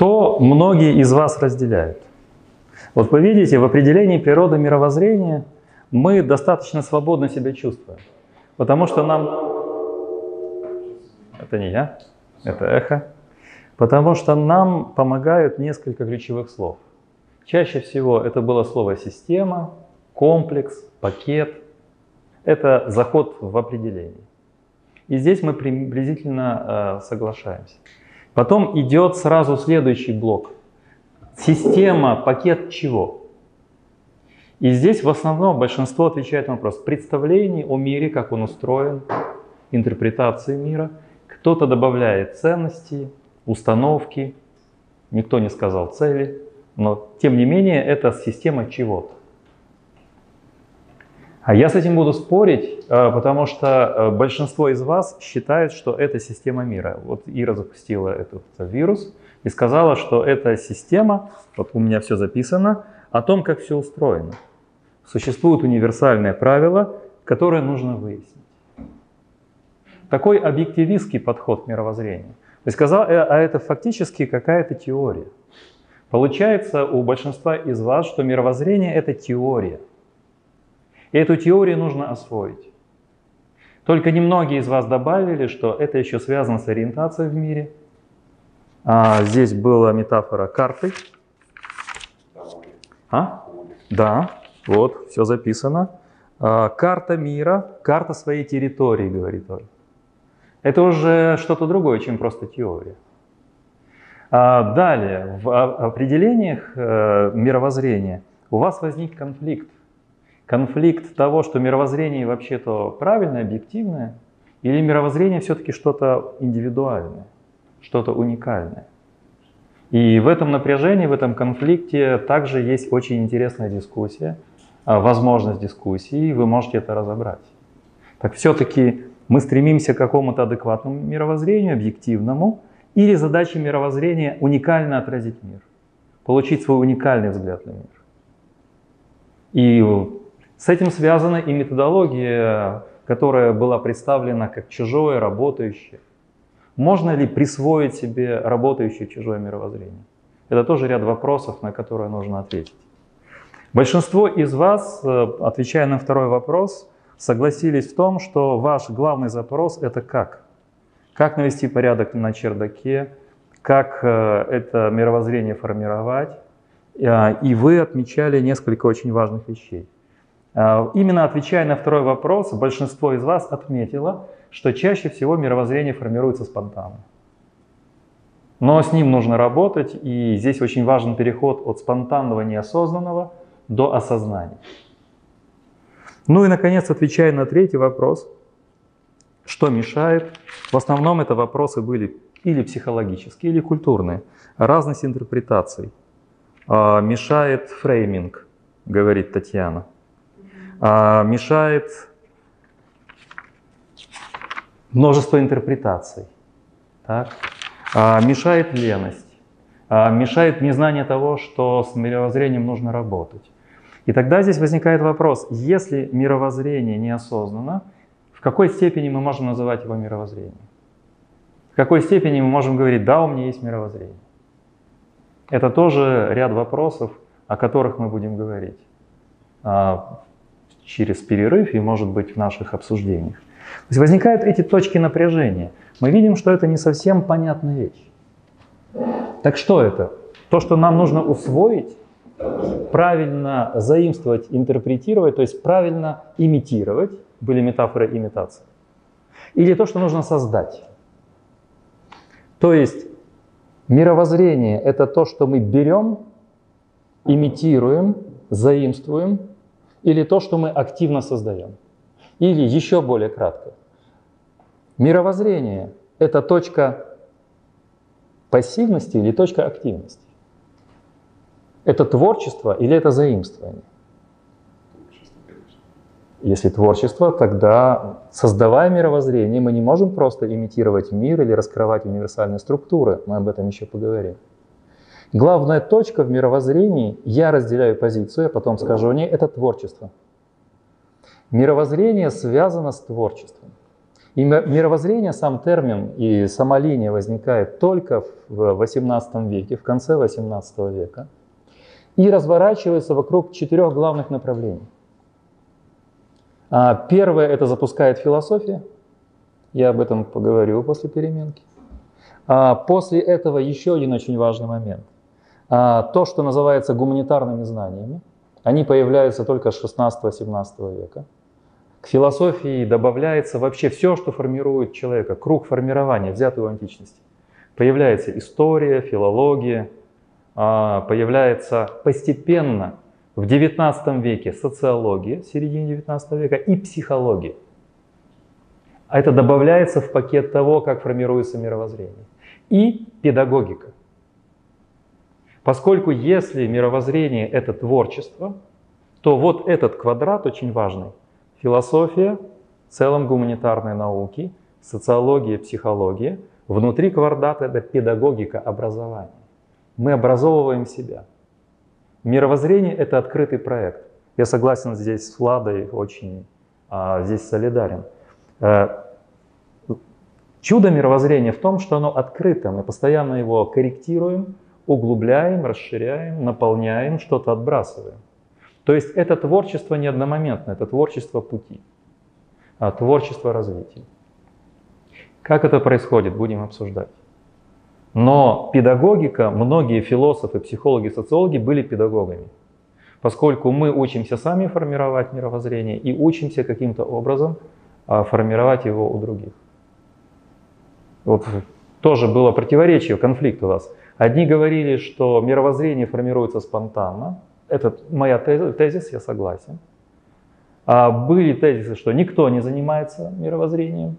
Что многие из вас разделяют? Вот вы видите, в определении природы мировоззрения мы достаточно свободно себя чувствуем. Потому что нам... Это не я, это эхо. Потому что нам помогают несколько ключевых слов. Чаще всего это было слово «система», «комплекс», «пакет». Это заход в определение. И здесь мы приблизительно э, соглашаемся. Потом идет сразу следующий блок. Система, пакет чего? И здесь в основном большинство отвечает на вопрос представлений о мире, как он устроен, интерпретации мира. Кто-то добавляет ценности, установки, никто не сказал цели, но тем не менее это система чего-то. А я с этим буду спорить, э, потому что э, большинство из вас считает, что это система мира. Вот Ира запустила этот вирус и сказала, что эта система, вот у меня все записано, о том, как все устроено. Существует универсальное правило, которое нужно выяснить. Такой объективистский подход к мировоззрению. То есть сказал, э, а это фактически какая-то теория. Получается у большинства из вас, что мировоззрение это теория – и эту теорию нужно освоить. Только немногие из вас добавили, что это еще связано с ориентацией в мире. А, здесь была метафора карты. А? Да, вот, все записано. А, карта мира, карта своей территории, говорит он. Это уже что-то другое, чем просто теория. А, далее, в определениях э, мировоззрения у вас возник конфликт конфликт того, что мировоззрение вообще-то правильное, объективное, или мировоззрение все-таки что-то индивидуальное, что-то уникальное. И в этом напряжении, в этом конфликте также есть очень интересная дискуссия, а, возможность дискуссии, и вы можете это разобрать. Так все-таки мы стремимся к какому-то адекватному мировоззрению, объективному, или задача мировоззрения уникально отразить мир, получить свой уникальный взгляд на мир. И с этим связана и методология, которая была представлена как чужое, работающее. Можно ли присвоить себе работающее чужое мировоззрение? Это тоже ряд вопросов, на которые нужно ответить. Большинство из вас, э, отвечая на второй вопрос, согласились в том, что ваш главный запрос – это как? Как навести порядок на чердаке, как э, это мировоззрение формировать. Э, и вы отмечали несколько очень важных вещей. А, именно отвечая на второй вопрос, большинство из вас отметило, что чаще всего мировоззрение формируется спонтанно. Но с ним нужно работать, и здесь очень важен переход от спонтанного неосознанного до осознания. Ну и, наконец, отвечая на третий вопрос, что мешает? В основном это вопросы были или психологические, или культурные. Разность интерпретаций. А, мешает фрейминг, говорит Татьяна мешает множество интерпретаций, так? А, мешает леность, а, мешает незнание того, что с мировоззрением нужно работать. И тогда здесь возникает вопрос, если мировоззрение неосознанно, в какой степени мы можем называть его мировоззрением? В какой степени мы можем говорить, да, у меня есть мировоззрение? Это тоже ряд вопросов, о которых мы будем говорить. Через перерыв и, может быть, в наших обсуждениях. То есть возникают эти точки напряжения. Мы видим, что это не совсем понятная вещь. Так что это? То, что нам нужно усвоить, правильно заимствовать, интерпретировать, то есть правильно имитировать, были метафоры имитации, или то, что нужно создать. То есть мировоззрение – это то, что мы берем, имитируем, заимствуем или то, что мы активно создаем. Или еще более кратко. Мировоззрение – это точка пассивности или точка активности? Это творчество или это заимствование? Если творчество, тогда, создавая мировоззрение, мы не можем просто имитировать мир или раскрывать универсальные структуры. Мы об этом еще поговорим. Главная точка в мировоззрении, я разделяю позицию, я потом скажу о ней, это творчество. Мировоззрение связано с творчеством. И мировоззрение, сам термин и сама линия возникает только в XVIII веке, в конце XVIII века, и разворачивается вокруг четырех главных направлений. А, первое – это запускает философия. Я об этом поговорю после переменки. А, после этого еще один очень важный момент. А, то, что называется гуманитарными знаниями, они появляются только с 16-17 века. К философии добавляется вообще все, что формирует человека, круг формирования, взятый у античности. Появляется история, филология, а, появляется постепенно в XIX веке социология, в середине XIX века, и психология. А это добавляется в пакет того, как формируется мировоззрение. И педагогика. Поскольку если мировоззрение – это творчество, то вот этот квадрат очень важный. Философия, в целом гуманитарные науки, социология, психология. Внутри квадрата – это педагогика, образование. Мы образовываем себя. Мировоззрение – это открытый проект. Я согласен здесь с Владой, очень а, здесь солидарен. А, чудо мировоззрения в том, что оно открыто. Мы постоянно его корректируем, углубляем, расширяем, наполняем, что-то отбрасываем. То есть это творчество не одномоментное, это творчество пути, а творчество развития. Как это происходит, будем обсуждать. Но педагогика, многие философы, психологи, социологи были педагогами, поскольку мы учимся сами формировать мировоззрение и учимся каким-то образом а, формировать его у других. Вот тоже было противоречие, конфликт у вас. Одни говорили, что мировоззрение формируется спонтанно. Это моя тезис, я согласен. А были тезисы, что никто не занимается мировоззрением.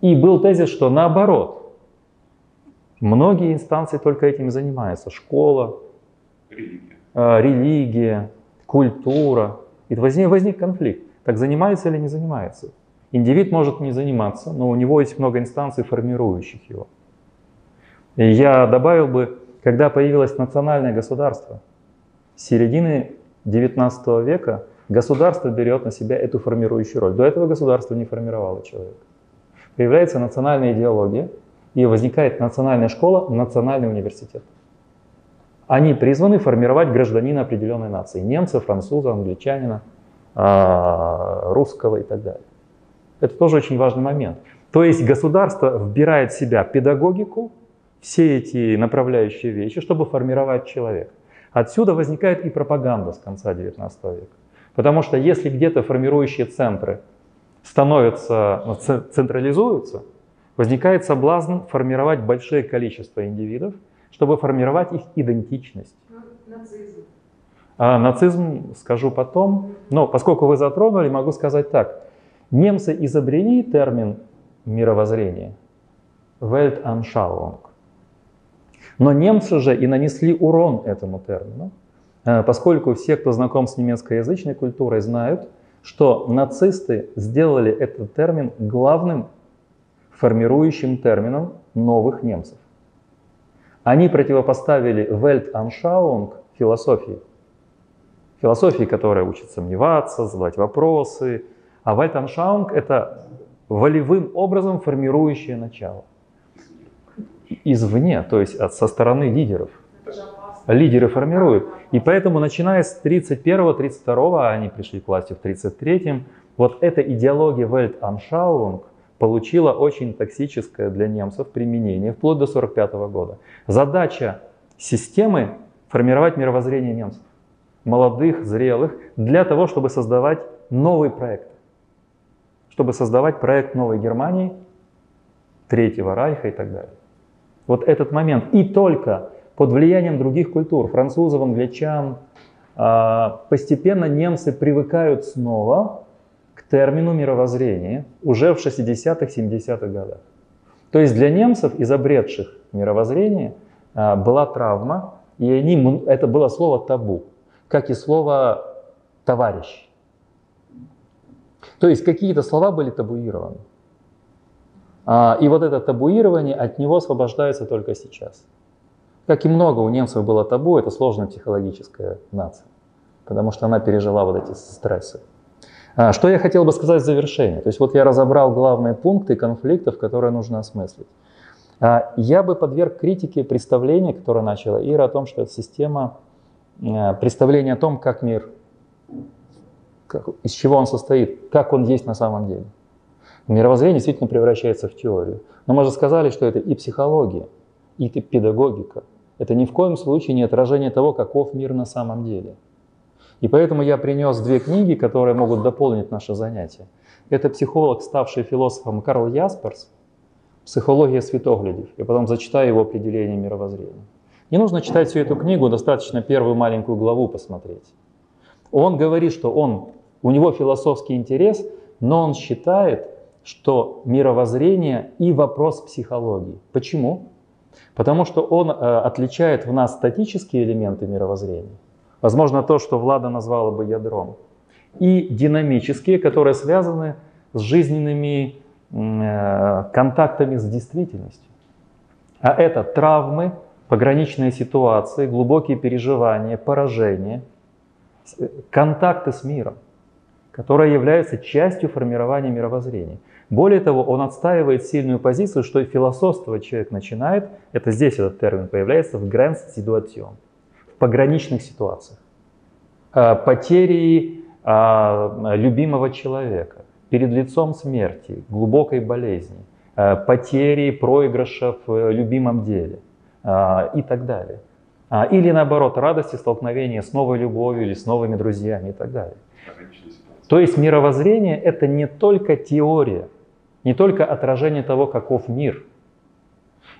И был тезис, что наоборот, Многие инстанции только этим и занимаются. Школа, религия, э, религия культура. И возник, возник конфликт. Так занимается или не занимается? Индивид может не заниматься, но у него есть много инстанций, формирующих его. И я добавил бы, когда появилось национальное государство, с середины XIX века государство берет на себя эту формирующую роль. До этого государство не формировало человека. Появляется национальная идеология – и возникает национальная школа, национальный университет. Они призваны формировать гражданина определенной нации. Немца, француза, англичанина, а, русского и так далее. Это тоже очень важный момент. То есть государство вбирает в себя педагогику, все эти направляющие вещи, чтобы формировать человека. Отсюда возникает и пропаганда с конца XIX века. Потому что если где-то формирующие центры становятся, ну, централизуются, возникает соблазн формировать большое количество индивидов, чтобы формировать их идентичность. Нацизм. А, нацизм скажу потом, но поскольку вы затронули, могу сказать так. Немцы изобрели термин мировоззрение, Weltanschauung. Но немцы же и нанесли урон этому термину, а, поскольку все, кто знаком с немецкоязычной культурой, знают, что нацисты сделали этот термин главным формирующим термином новых немцев. Они противопоставили Weltanschauung философии. Философии, которая учит сомневаться, задавать вопросы. А Weltanschauung – это волевым образом формирующее начало. Извне, то есть от, со стороны лидеров. Лидеры формируют. И поэтому, начиная с 31-32, а они пришли к власти в 33-м, вот эта идеология Weltanschauung получила очень токсическое для немцев применение вплоть до 1945 года. Задача системы – формировать мировоззрение немцев, молодых, зрелых, для того, чтобы создавать новый проект. Чтобы создавать проект новой Германии, Третьего Райха и так далее. Вот этот момент. И только под влиянием других культур, французов, англичан, а, постепенно немцы привыкают снова к термину мировоззрения уже в 60-х, 70-х годах. То есть для немцев, изобретших мировоззрение, а, была травма, и они, это было слово табу, как и слово товарищ. То есть какие-то слова были табуированы. А, и вот это табуирование, от него освобождается только сейчас. Как и много у немцев было табу, это сложная психологическая нация, потому что она пережила вот эти стрессы. А, что я хотел бы сказать в завершение? То есть вот я разобрал главные пункты конфликтов, которые нужно осмыслить. А, я бы подверг критике представление, которое начала Ира, о том, что это система представления о том, как мир, как, из чего он состоит, как он есть на самом деле. Мировоззрение действительно превращается в теорию. Но мы же сказали, что это и психология, и педагогика. Это ни в коем случае не отражение того, каков мир на самом деле. И поэтому я принес две книги, которые могут дополнить наше занятие. Это психолог, ставший философом Карл Ясперс «Психология светоглядев». Я потом зачитаю его определение мировоззрения. Не нужно читать всю эту книгу, достаточно первую маленькую главу посмотреть. Он говорит, что он, у него философский интерес, но он считает, что мировоззрение и вопрос психологии. Почему? Потому что он э, отличает в нас статические элементы мировоззрения, возможно, то, что Влада назвала бы ядром, и динамические, которые связаны с жизненными э, контактами с действительностью. А это травмы, пограничные ситуации, глубокие переживания, поражения, э, контакты с миром, которые являются частью формирования мировоззрения. Более того, он отстаивает сильную позицию, что и философствовать человек начинает, это здесь этот термин появляется, в гранд ситуацион, в пограничных ситуациях. А, потери а, любимого человека, перед лицом смерти, глубокой болезни, а, потери проигрыша в любимом деле и так далее. Или наоборот, радости столкновения с новой любовью или с новыми друзьями и так далее. То есть мировоззрение это не только теория, не только отражение того, каков мир.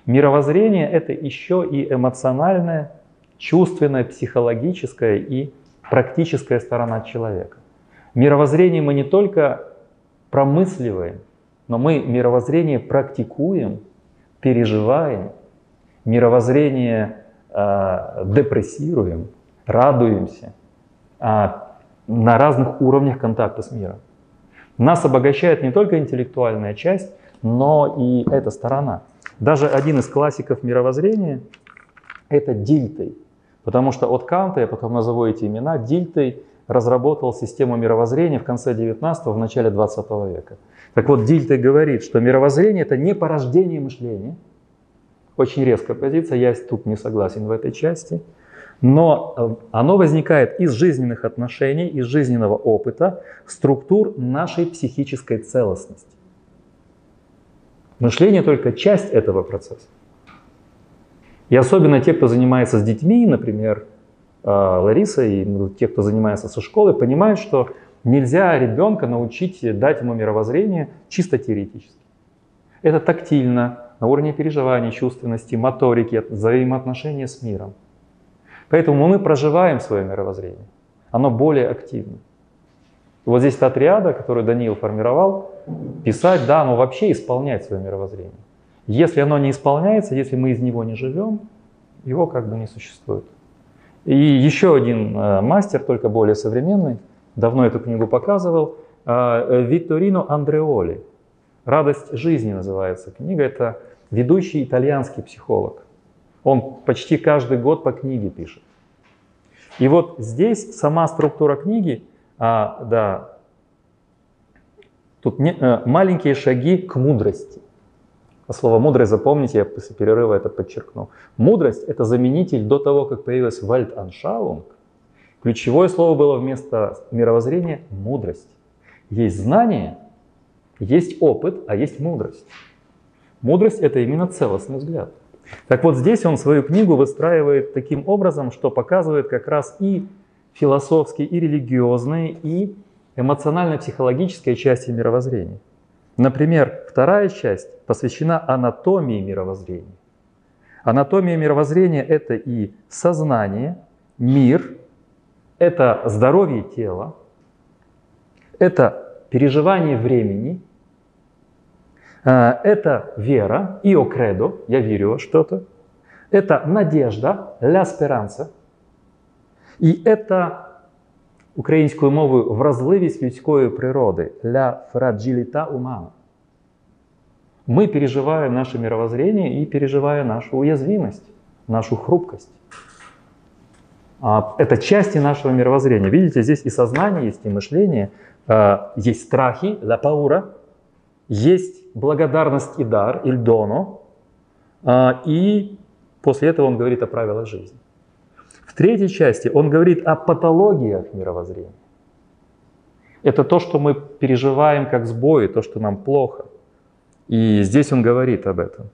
Мировоззрение — это еще и эмоциональная, чувственная, психологическая и практическая сторона человека. Мировоззрение мы не только промысливаем, но мы мировоззрение практикуем, переживаем, мировоззрение э, депрессируем, радуемся э, на разных уровнях контакта с миром. Нас обогащает не только интеллектуальная часть, но и эта сторона. Даже один из классиков мировоззрения – это Дильтей. Потому что от Канта, я потом назову эти имена, Дильтей разработал систему мировоззрения в конце 19 в начале 20 века. Так вот, Дильтей говорит, что мировоззрение – это не порождение мышления. Очень резкая позиция, я тут не согласен в этой части – но э, оно возникает из жизненных отношений, из жизненного опыта, структур нашей психической целостности. Мышление только часть этого процесса. И особенно те, кто занимается с детьми, например, э, Лариса и ну, те, кто занимается со школой, понимают, что нельзя ребенка научить дать ему мировоззрение чисто теоретически. Это тактильно, на уровне переживаний, чувственности, моторики, взаимоотношения с миром. Поэтому мы проживаем свое мировоззрение. Оно более активно. Вот здесь та триада, которую Даниил формировал, писать, да, но вообще исполнять свое мировоззрение. Если оно не исполняется, если мы из него не живем, его как бы не существует. И еще один э, мастер, только более современный, давно эту книгу показывал, э, Витторино Андреоли. «Радость жизни» называется книга. Это ведущий итальянский психолог. Он почти каждый год по книге пишет. И вот здесь сама структура книги, а, да, тут не, а, маленькие шаги к мудрости. Слово мудрость запомните, я после перерыва это подчеркну. Мудрость это заменитель до того, как появилась Вальданшаунг. Ключевое слово было вместо мировоззрения мудрость. Есть знание, есть опыт, а есть мудрость. Мудрость это именно целостный взгляд. Так вот здесь он свою книгу выстраивает таким образом, что показывает как раз и философские, и религиозные, и эмоционально-психологические части мировоззрения. Например, вторая часть посвящена анатомии мировоззрения. Анатомия мировоззрения – это и сознание, мир, это здоровье тела, это переживание времени – это вера, ио кредо, я верю во что-то. Это надежда, ля сперанца. І это українською мовою вразливість людської природи, ля фраджилита умана. Мы переживаем наше мировоззрение и переживая нашу уязвимость, нашу хрупкость. Это части нашего мировоззрения. Видите, здесь и сознание есть, и мышление. А, есть страхи, la paura, есть благодарность и дар, dono, а, и после этого он говорит о правилах жизни. В третьей части он говорит о патологиях мировоззрения. Это то, что мы переживаем как сбои, то, что нам плохо. И здесь он говорит об этом.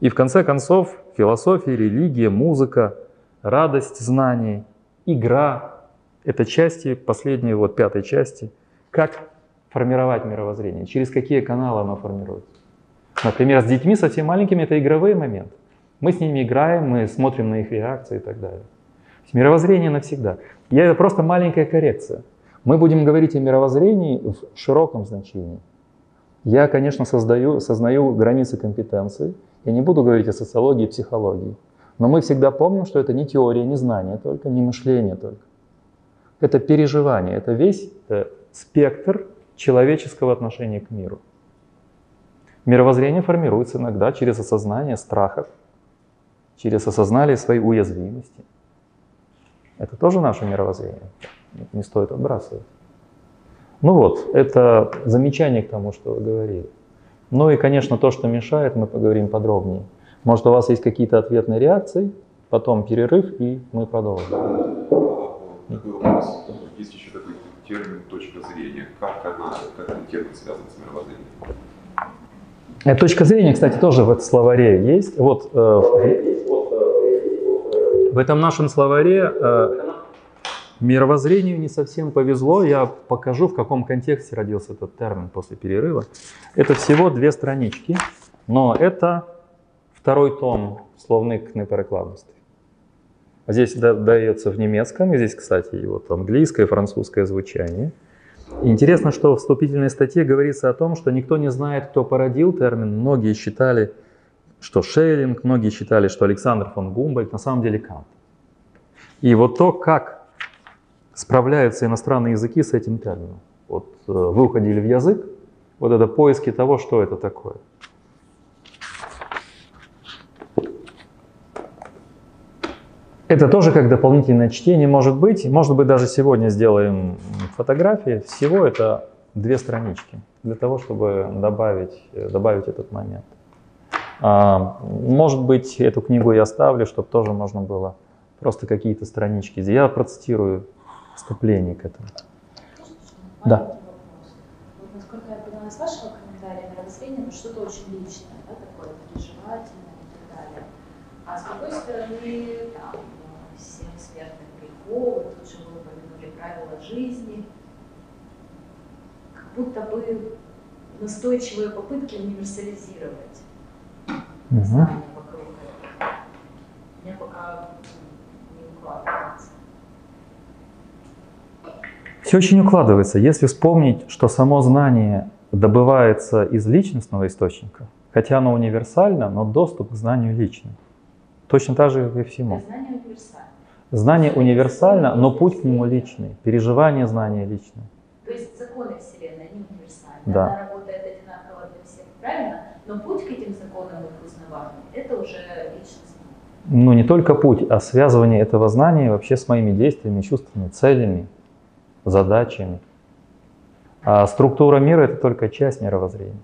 И в конце концов, философия, религия, музыка, радость знаний, игра — это части, последние вот пятой части, как формировать мировоззрение, через какие каналы оно формируется. Например, с детьми совсем маленькими это игровые моменты. Мы с ними играем, мы смотрим на их реакции и так далее. Мировоззрение навсегда. И это просто маленькая коррекция. Мы будем говорить о мировоззрении в широком значении. Я, конечно, создаю, сознаю границы компетенции. Я не буду говорить о социологии и психологии. Но мы всегда помним, что это не теория, не знание только, не мышление только. Это переживание, это весь это спектр человеческого отношения к миру. Мировоззрение формируется иногда через осознание страхов, через осознание своей уязвимости. Это тоже наше мировоззрение. Не стоит отбрасывать. Ну вот, это замечание к тому, что вы говорили. Ну и, конечно, то, что мешает, мы поговорим подробнее. Может, у вас есть какие-то ответные реакции, потом перерыв, и мы продолжим. Такой вопрос. Есть еще такой термин «точка зрения». Как, она, как этот термин связан с мировоззрением? Эта точка зрения, кстати, тоже в этом словаре есть. Вот э, в этом нашем словаре э, мировоззрению не совсем повезло. Я покажу, в каком контексте родился этот термин после перерыва. Это всего две странички, но это второй том словник неперекладности. Здесь дается в немецком, здесь, кстати, и вот английское французское звучание. Интересно, что в вступительной статье говорится о том, что никто не знает, кто породил термин. Многие считали, что Шеллинг, многие считали, что Александр фон Гумбольд, на самом деле Кант. И вот то, как справляются иностранные языки с этим термином. Вот э, вы уходили в язык, вот это поиски того, что это такое. Это тоже как дополнительное чтение может быть. Может быть, даже сегодня сделаем фотографии. Всего это две странички для того, чтобы добавить, добавить этот момент. А, может быть, эту книгу я оставлю, чтобы тоже можно было просто какие-то странички. Я процитирую вступление к этому. Да. Вот, насколько я поняла из вашего комментария, мировоззрение, ну, что-то очень личное, да, такое переживательное и так далее. А с другой стороны, там, семь смертных грехов, тут же вы упомянули правила жизни, как будто бы настойчивые попытки универсализировать угу. знания вокруг этого. Меня пока не укладывается. Все очень укладывается. Если вспомнить, что само знание добывается из личностного источника, хотя оно универсально, но доступ к знанию личный. Точно так же и всему. Знание универсально. Знание универсально, но путь к нему личный. Переживание знания личное. То есть законы Вселенной, они универсальны. Да. Она работает одинаково для всех, правильно? Но путь к этим законам их узнавания, это уже личностно. Ну, не только путь, а связывание этого знания вообще с моими действиями, чувствами, целями, задачами. А структура мира — это только часть мировоззрения.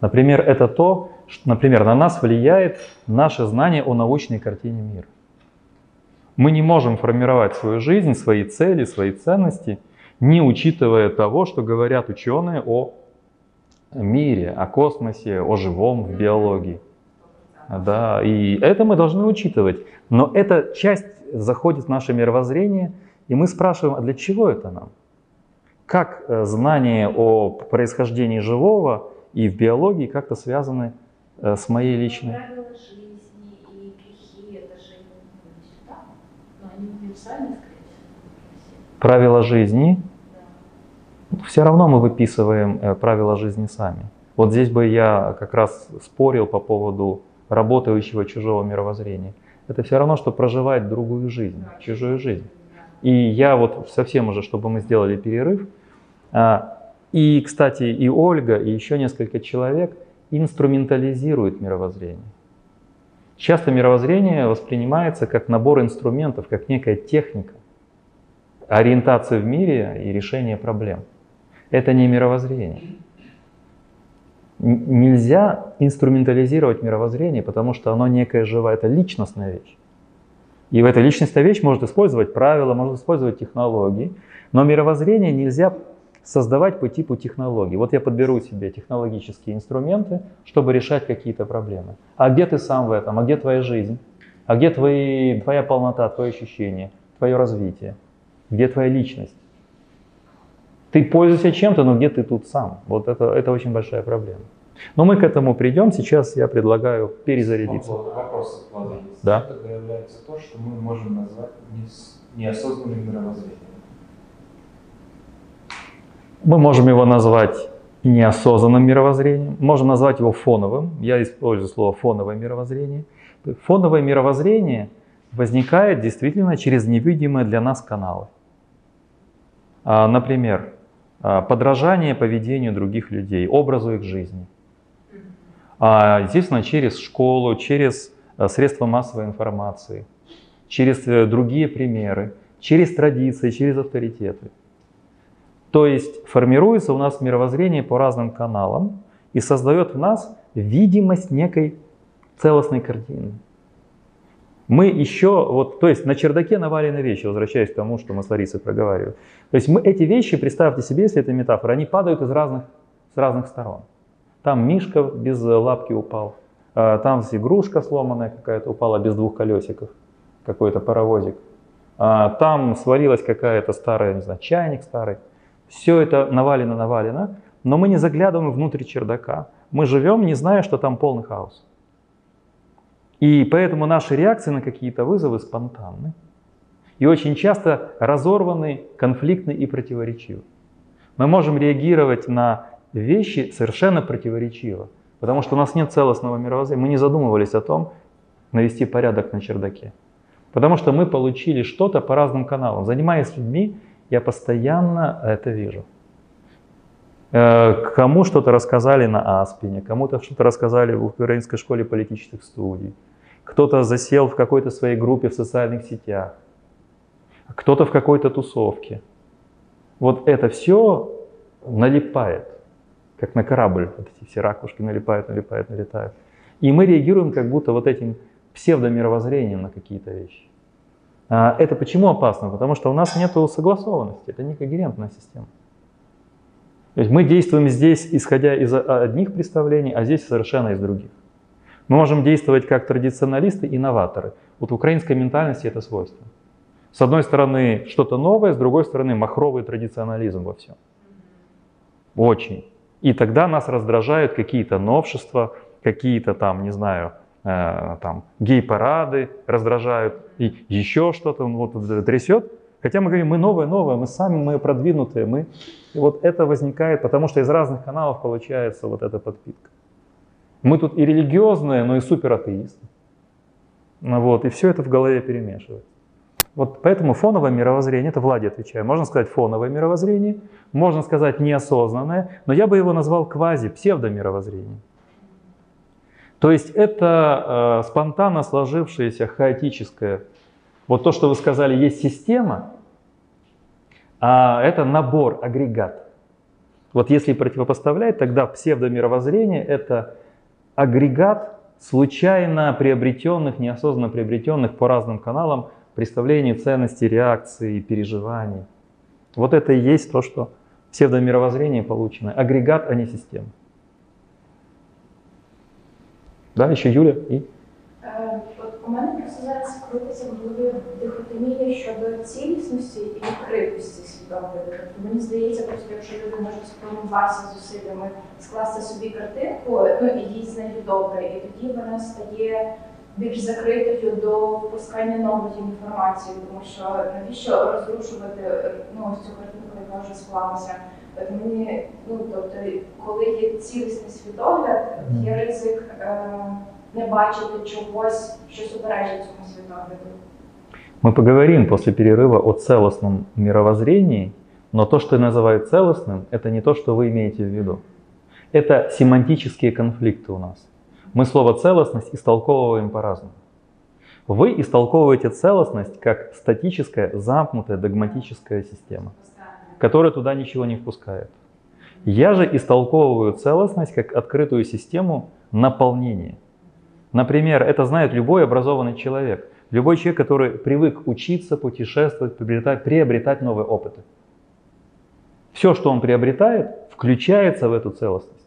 Например, это то, что, например, на нас влияет наше знание о научной картине мира. Мы не можем формировать свою жизнь, свои цели, свои ценности, не учитывая того, что говорят ученые о мире, о космосе, о живом в биологии. Да, и это мы должны учитывать. Но эта часть заходит в наше мировоззрение, и мы спрашиваем, а для чего это нам? Как э, знание о происхождении живого и в биологии как-то связаны э, с моей личной. Правила жизни и грехи, это же не сюда, но они универсальны, скорее всего. Правила жизни. Да. Все равно мы выписываем э, правила жизни сами. Вот здесь бы я как раз спорил по поводу работающего чужого мировоззрения. Это все равно, что проживать другую жизнь, чужую жизнь. И я вот совсем уже, чтобы мы сделали перерыв, а, и, кстати, и Ольга, и еще несколько человек инструментализируют мировоззрение. Часто мировоззрение воспринимается как набор инструментов, как некая техника ориентации в мире и решения проблем. Это не мировоззрение. Нельзя инструментализировать мировоззрение, потому что оно некая живая, это личностная вещь. И в этой личностная вещь может использовать правила, может использовать технологии, но мировоззрение нельзя создавать по типу технологий. Вот я подберу себе технологические инструменты, чтобы решать какие-то проблемы. А где ты сам в этом? А где твоя жизнь? А где твои, твоя полнота, твое ощущение, твое развитие? Где твоя личность? Ты пользуешься чем-то, но где ты тут сам? Вот это, это очень большая проблема. Но мы к этому придем. Сейчас я предлагаю перезарядиться. Вопрос. Да. Тогда является то, что мы можем назвать неосознанным мировоззрением. Мы можем его назвать неосознанным мировоззрением, можем назвать его фоновым. Я использую слово фоновое мировоззрение. Фоновое мировоззрение возникает действительно через невидимые для нас каналы. А, например, а, подражание поведению других людей, образу их жизни. А, естественно, через школу, через средства массовой информации, через э, другие примеры, через традиции, через авторитеты. То есть формируется у нас мировоззрение по разным каналам и создает в нас видимость некой целостной картины. Мы еще, вот, то есть на чердаке навалены вещи, возвращаясь к тому, что мы с Ларисой проговаривали. То есть мы эти вещи, представьте себе, если это метафора, они падают из разных, с разных сторон. Там мишка без лапки упал, а, там игрушка сломанная какая-то упала без двух колесиков, какой-то паровозик. А, там свалилась какая-то старая, не знаю, чайник старый. Все это навалено-навалено, но мы не заглядываем внутрь чердака. Мы живем, не зная, что там полный хаос. И поэтому наши реакции на какие-то вызовы спонтанны. И очень часто разорваны, конфликтны и противоречивы. Мы можем реагировать на вещи совершенно противоречиво, потому что у нас нет целостного мировоззрения. Мы не задумывались о том, навести порядок на чердаке. Потому что мы получили что-то по разным каналам. Занимаясь людьми, я постоянно это вижу. Э, кому что-то рассказали на Аспине, кому-то что-то рассказали в украинской школе политических студий, кто-то засел в какой-то своей группе в социальных сетях, кто-то в какой-то тусовке. Вот это все налипает, как на корабль. Вот эти все ракушки налипают, налипают, налетают. И мы реагируем как будто вот этим псевдомировоззрением на какие-то вещи. А, это почему опасно? Потому что у нас нет согласованности, это не когерентная система. То есть мы действуем здесь, исходя из одних представлений, а здесь совершенно из других. Мы можем действовать как традиционалисты и новаторы. Вот в украинской ментальности это свойство. С одной стороны что-то новое, с другой стороны махровый традиционализм во всем. Очень. И тогда нас раздражают какие-то новшества, какие-то там, не знаю, Э, там, гей-парады раздражают, и еще что-то он вот трясет. Хотя мы говорим, мы новое, новое, мы сами, мы продвинутые, мы... И вот это возникает, потому что из разных каналов получается вот эта подпитка. Мы тут и религиозные, но и суператеисты. Ну вот, и все это в голове перемешивается. Вот поэтому фоновое мировоззрение, это Влади отвечаю, можно сказать фоновое мировоззрение, можно сказать неосознанное, но я бы его назвал квази-псевдомировоззрением. То есть это э, спонтанно сложившееся хаотическое. Вот то, что вы сказали, есть система, а это набор, агрегат. Вот если противопоставлять, тогда псевдомировоззрение – это агрегат случайно приобретенных, неосознанно приобретенных по разным каналам представлений, ценностей, реакций, переживаний. Вот это и есть то, что псевдомировоззрение получено. Агрегат, а не система. Да, ще Юля і. Е, от у мене просто зараз крутиться в голові дихотомія щодо цілісності і відкритості свідомої. Тобто мені здається, просто якщо люди можуть спромуватися зусиллями скласти собі картинку, ну і їй з нею добре, і тоді вона стає більш закритою до впускання нової інформації, тому що навіщо розрушувати ну, цю картинку, яка вже склалася. Мені, ну тобто, коли є цілісний світогляд, є ризик е, не бачити чогось, що суперечить цьому світогляду. Мы поговорим после перерыва о целостном мировоззрении, но то, что называют целостным, это не то, что вы имеете в виду. Это семантические конфликты у нас. Мы слово целостность истолковываем по-разному. Вы истолковываете целостность как статическая, замкнутая, догматическая система которая туда ничего не впускает. Я же истолковываю целостность как открытую систему наполнения. Например, это знает любой образованный человек. Любой человек, который привык учиться, путешествовать, приобретать, приобретать новые опыты. Все, что он приобретает, включается в эту целостность.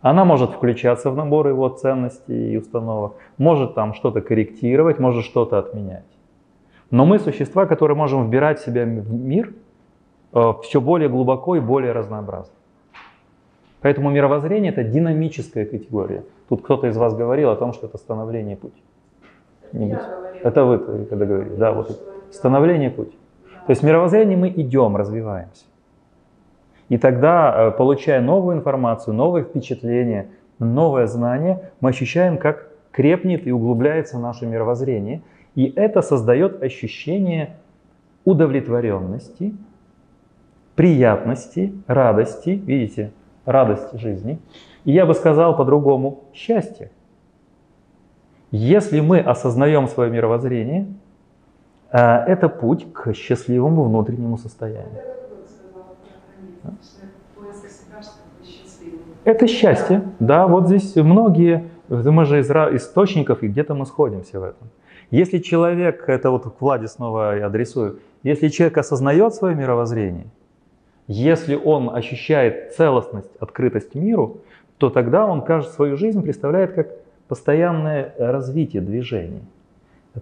Она может включаться в набор его ценностей и установок, может там что-то корректировать, может что-то отменять. Но мы существа, которые можем вбирать в себя мир все более глубоко и более разнообразно. Поэтому мировоззрение это динамическая категория. Тут кто-то из вас говорил о том, что это становление путь. Не Это вы когда говорили, да, вот становление путь. То есть в мировоззрении мы идем, развиваемся. И тогда, э, получая новую информацию, новые впечатления, новое знание, мы ощущаем, как крепнет и углубляется наше мировоззрение. И это создает ощущение удовлетворенности, приятности, радости, видите, радость жизни. И я бы сказал по-другому, счастье. Если мы осознаем свое мировоззрение, э, это путь к счастливому внутреннему состоянию. Это счастье, да, вот здесь многие, мы же из источников, и где-то мы сходимся в этом. Если человек, это вот к Владе снова я адресую, если человек осознает свое мировоззрение, если он ощущает целостность, открытость миру, то тогда он кажется, свою жизнь представляет как постоянное развитие движения.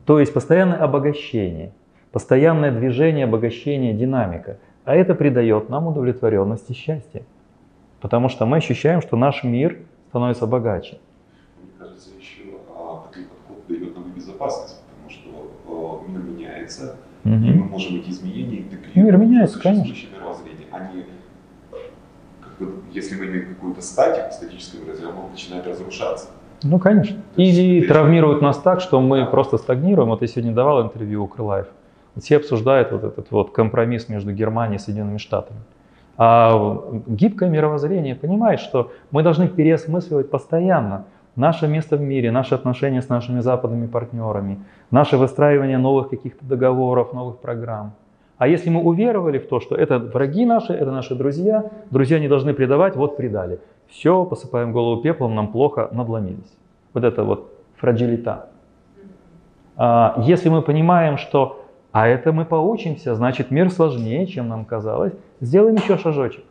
То есть постоянное обогащение, постоянное движение, обогащение, динамика – а это придает нам удовлетворенность и счастье. Потому что мы ощущаем, что наш мир становится богаче. Мне кажется, еще а, такой подход дает нам безопасность, потому что а, мир меняется, угу. и мы можем эти изменения интегрировать мир меняется, мировоззрение. Они, как бы, если мы имеем какую-то статику, статическое мировоззрение, оно начинает разрушаться. Ну, конечно. Или травмируют нас так, что мы да. просто стагнируем. Вот я сегодня давал интервью у Крылаев. Все обсуждают вот этот вот компромисс между Германией и Соединенными Штатами. А гибкое мировоззрение понимает, что мы должны переосмысливать постоянно наше место в мире, наши отношения с нашими западными партнерами, наше выстраивание новых каких-то договоров, новых программ. А если мы уверовали в то, что это враги наши, это наши друзья, друзья не должны предавать, вот предали. Все, посыпаем голову пеплом, нам плохо, надломились. Вот это вот фрагилита. А если мы понимаем, что а это мы поучимся, значит мир сложнее, чем нам казалось. Сделаем еще шажочек.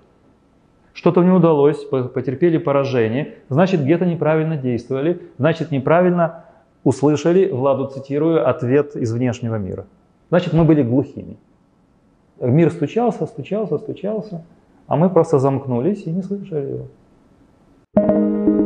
Что-то не удалось, потерпели поражение, значит где-то неправильно действовали, значит неправильно услышали, Владу цитирую, ответ из внешнего мира. Значит мы были глухими. Мир стучался, стучался, стучался, а мы просто замкнулись и не слышали его.